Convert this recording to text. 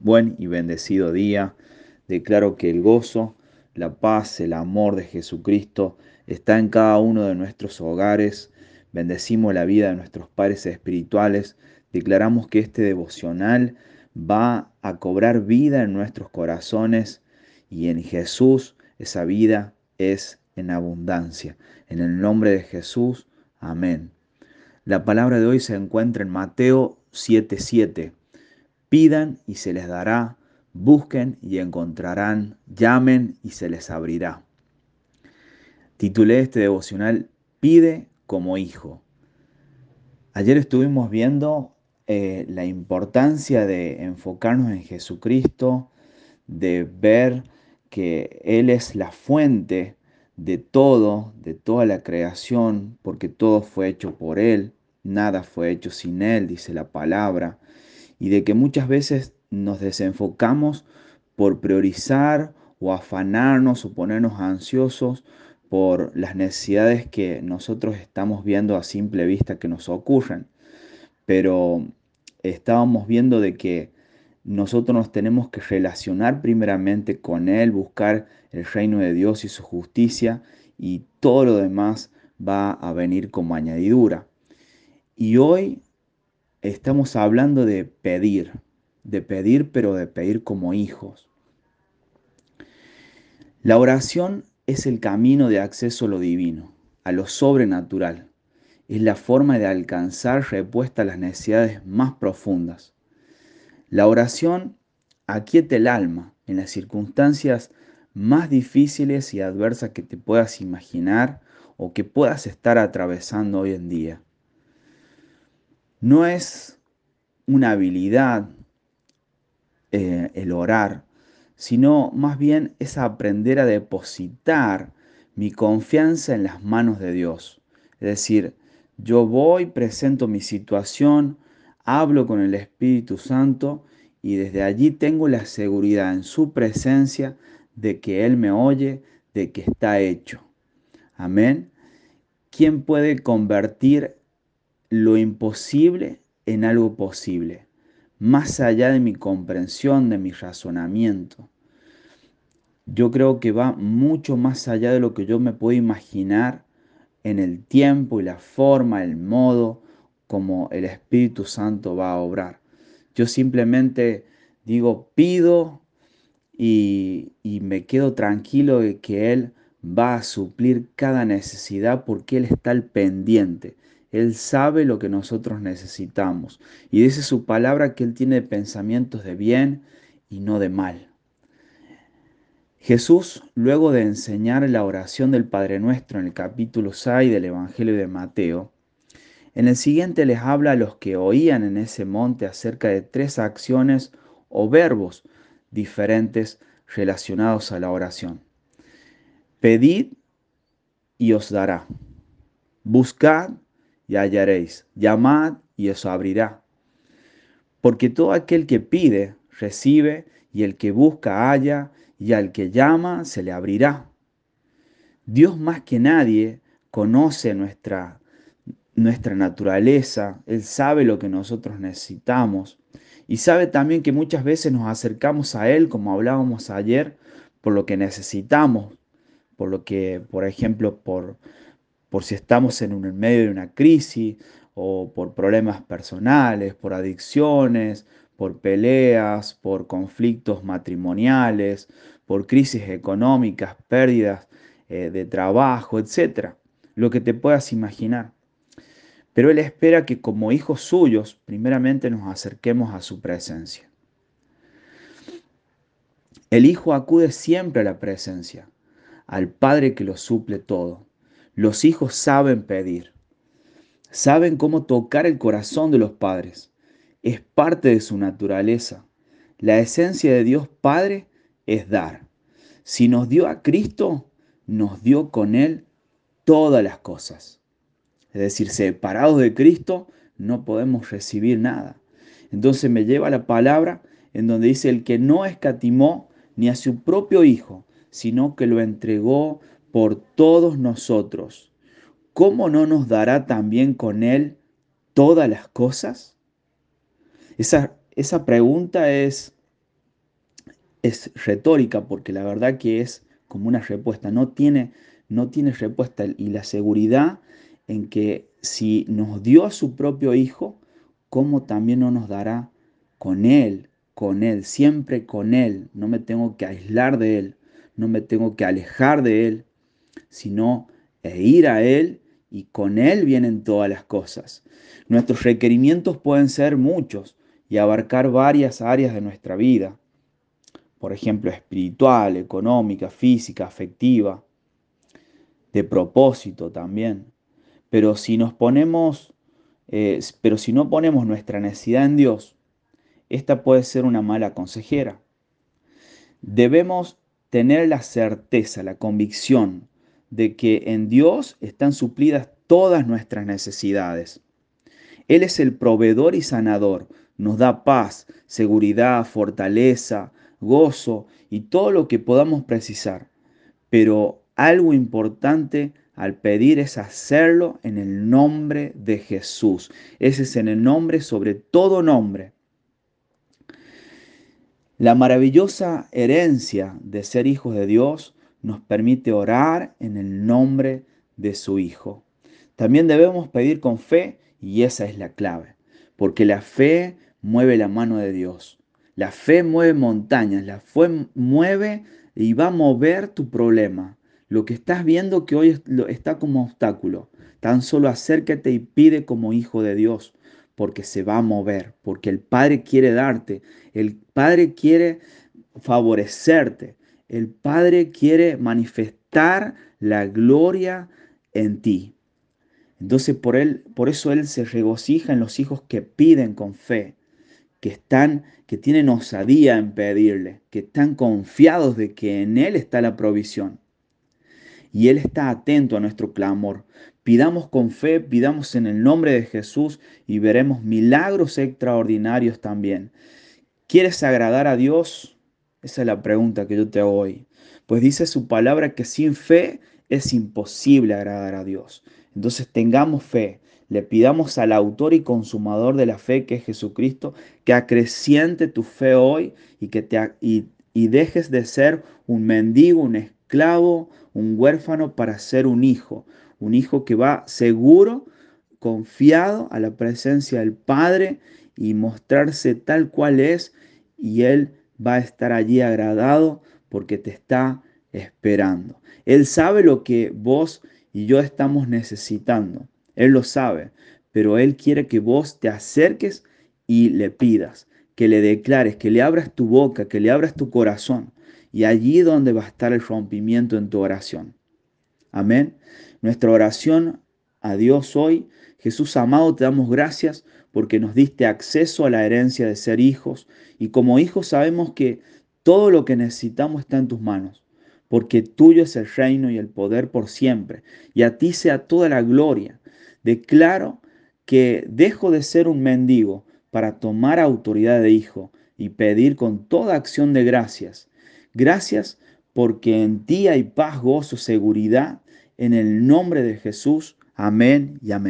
Buen y bendecido día. Declaro que el gozo, la paz, el amor de Jesucristo está en cada uno de nuestros hogares. Bendecimos la vida de nuestros padres espirituales. Declaramos que este devocional va a cobrar vida en nuestros corazones y en Jesús esa vida es en abundancia. En el nombre de Jesús, amén. La palabra de hoy se encuentra en Mateo 7:7. Pidan y se les dará, busquen y encontrarán, llamen y se les abrirá. Titulé este devocional Pide como hijo. Ayer estuvimos viendo eh, la importancia de enfocarnos en Jesucristo, de ver que Él es la fuente de todo, de toda la creación, porque todo fue hecho por Él, nada fue hecho sin Él, dice la palabra y de que muchas veces nos desenfocamos por priorizar o afanarnos o ponernos ansiosos por las necesidades que nosotros estamos viendo a simple vista que nos ocurren. Pero estábamos viendo de que nosotros nos tenemos que relacionar primeramente con Él, buscar el reino de Dios y su justicia y todo lo demás va a venir como añadidura. Y hoy estamos hablando de pedir, de pedir, pero de pedir como hijos. La oración es el camino de acceso a lo divino, a lo sobrenatural. Es la forma de alcanzar respuesta a las necesidades más profundas. La oración aquieta el alma en las circunstancias más difíciles y adversas que te puedas imaginar o que puedas estar atravesando hoy en día no es una habilidad eh, el orar, sino más bien es aprender a depositar mi confianza en las manos de Dios. Es decir, yo voy, presento mi situación, hablo con el Espíritu Santo y desde allí tengo la seguridad en su presencia de que Él me oye, de que está hecho. Amén. ¿Quién puede convertir lo imposible en algo posible, más allá de mi comprensión, de mi razonamiento. Yo creo que va mucho más allá de lo que yo me puedo imaginar en el tiempo y la forma, el modo como el Espíritu Santo va a obrar. Yo simplemente digo, pido y, y me quedo tranquilo de que Él va a suplir cada necesidad porque Él está al pendiente. Él sabe lo que nosotros necesitamos. Y dice su palabra que Él tiene pensamientos de bien y no de mal. Jesús, luego de enseñar la oración del Padre Nuestro en el capítulo 6 del Evangelio de Mateo, en el siguiente les habla a los que oían en ese monte acerca de tres acciones o verbos diferentes relacionados a la oración. Pedid y os dará. Buscad y hallaréis. Llamad y os abrirá. Porque todo aquel que pide, recibe, y el que busca, halla, y al que llama, se le abrirá. Dios más que nadie conoce nuestra, nuestra naturaleza, Él sabe lo que nosotros necesitamos y sabe también que muchas veces nos acercamos a Él, como hablábamos ayer, por lo que necesitamos, por lo que, por ejemplo, por, por si estamos en, un, medio de una crisis o por problemas personales, por adicciones, por peleas, por conflictos matrimoniales, por crisis económicas, pérdidas eh, de trabajo, etc. Lo que te puedas imaginar. Pero Él espera que como hijos suyos, primeramente nos acerquemos a su presencia. El Hijo acude siempre a la presencia, al Padre que lo suple todo. Los hijos saben pedir, saben cómo tocar el corazón de los padres. Es parte de su naturaleza. La esencia de Dios Padre es dar. Si nos dio a Cristo, nos dio con Él todas las cosas. Es decir, separados de Cristo, no podemos recibir nada. Entonces me lleva la palabra en donde dice el que no escatimó ni a su propio Hijo, sino que lo entregó por todos nosotros, ¿cómo no nos dará también con Él todas las cosas? Esa, esa pregunta es es retórica porque la verdad que es como una respuesta, no tiene, no tiene respuesta y la seguridad en que si nos dio a su propio Hijo, ¿cómo también no nos dará con Él, con Él, siempre con Él? No me tengo que aislar de Él, no me tengo que alejar de Él, sino e ir a Él y con Él vienen todas las cosas. Nuestros requerimientos pueden ser muchos y abarcar varias áreas de nuestra vida por ejemplo, espiritual, económica, física, afectiva, de propósito también. Pero si nos ponemos, eh, pero si no ponemos nuestra necesidad en Dios, esta puede ser una mala consejera. Debemos tener la certeza, la convicción de que en Dios están suplidas todas nuestras necesidades. Él es el proveedor y sanador, nos da paz, seguridad, fortaleza, gozo y todo lo que podamos precisar. Pero algo importante al pedir es hacerlo en el nombre de Jesús. Ese es en el nombre sobre todo nombre. La maravillosa herencia de ser hijos de Dios nos permite orar en el nombre de su Hijo. También debemos pedir con fe y esa es la clave, porque la fe mueve la mano de Dios. La fe mueve montañas, la fe mueve y va a mover tu problema. Lo que estás viendo que hoy está como obstáculo, tan solo acércate y pide como hijo de Dios, porque se va a mover, porque el Padre quiere darte, el Padre quiere favorecerte, el Padre quiere manifestar la gloria en ti. Entonces por, él, por eso Él se regocija en los hijos que piden con fe que están, que tienen osadía en pedirle, que están confiados de que en Él está la provisión. Y Él está atento a nuestro clamor. Pidamos con fe, pidamos en el nombre de Jesús y veremos milagros extraordinarios también. ¿Quieres agradar a Dios? Esa es la pregunta que yo te hago hoy. Pues dice su palabra que sin fe es imposible agradar a Dios. Entonces tengamos fe, le pidamos al autor y consumador de la fe, que es Jesucristo, que acreciente tu fe hoy y que te y, y dejes de ser un mendigo, un esclavo, un huérfano para ser un hijo, un hijo que va seguro, confiado a la presencia del Padre y mostrarse tal cual es y Él va a estar allí agradado porque te está esperando. Él sabe lo que vos y yo estamos necesitando. Él lo sabe, pero Él quiere que vos te acerques y le pidas, que le declares, que le abras tu boca, que le abras tu corazón. Y allí donde va a estar el rompimiento en tu oración. Amén. Nuestra oración a Dios hoy, Jesús amado, te damos gracias porque nos diste acceso a la herencia de ser hijos. Y como hijos sabemos que todo lo que necesitamos está en tus manos porque tuyo es el reino y el poder por siempre, y a ti sea toda la gloria. Declaro que dejo de ser un mendigo para tomar autoridad de hijo y pedir con toda acción de gracias. Gracias porque en ti hay paz, gozo, seguridad. En el nombre de Jesús. Amén y amén.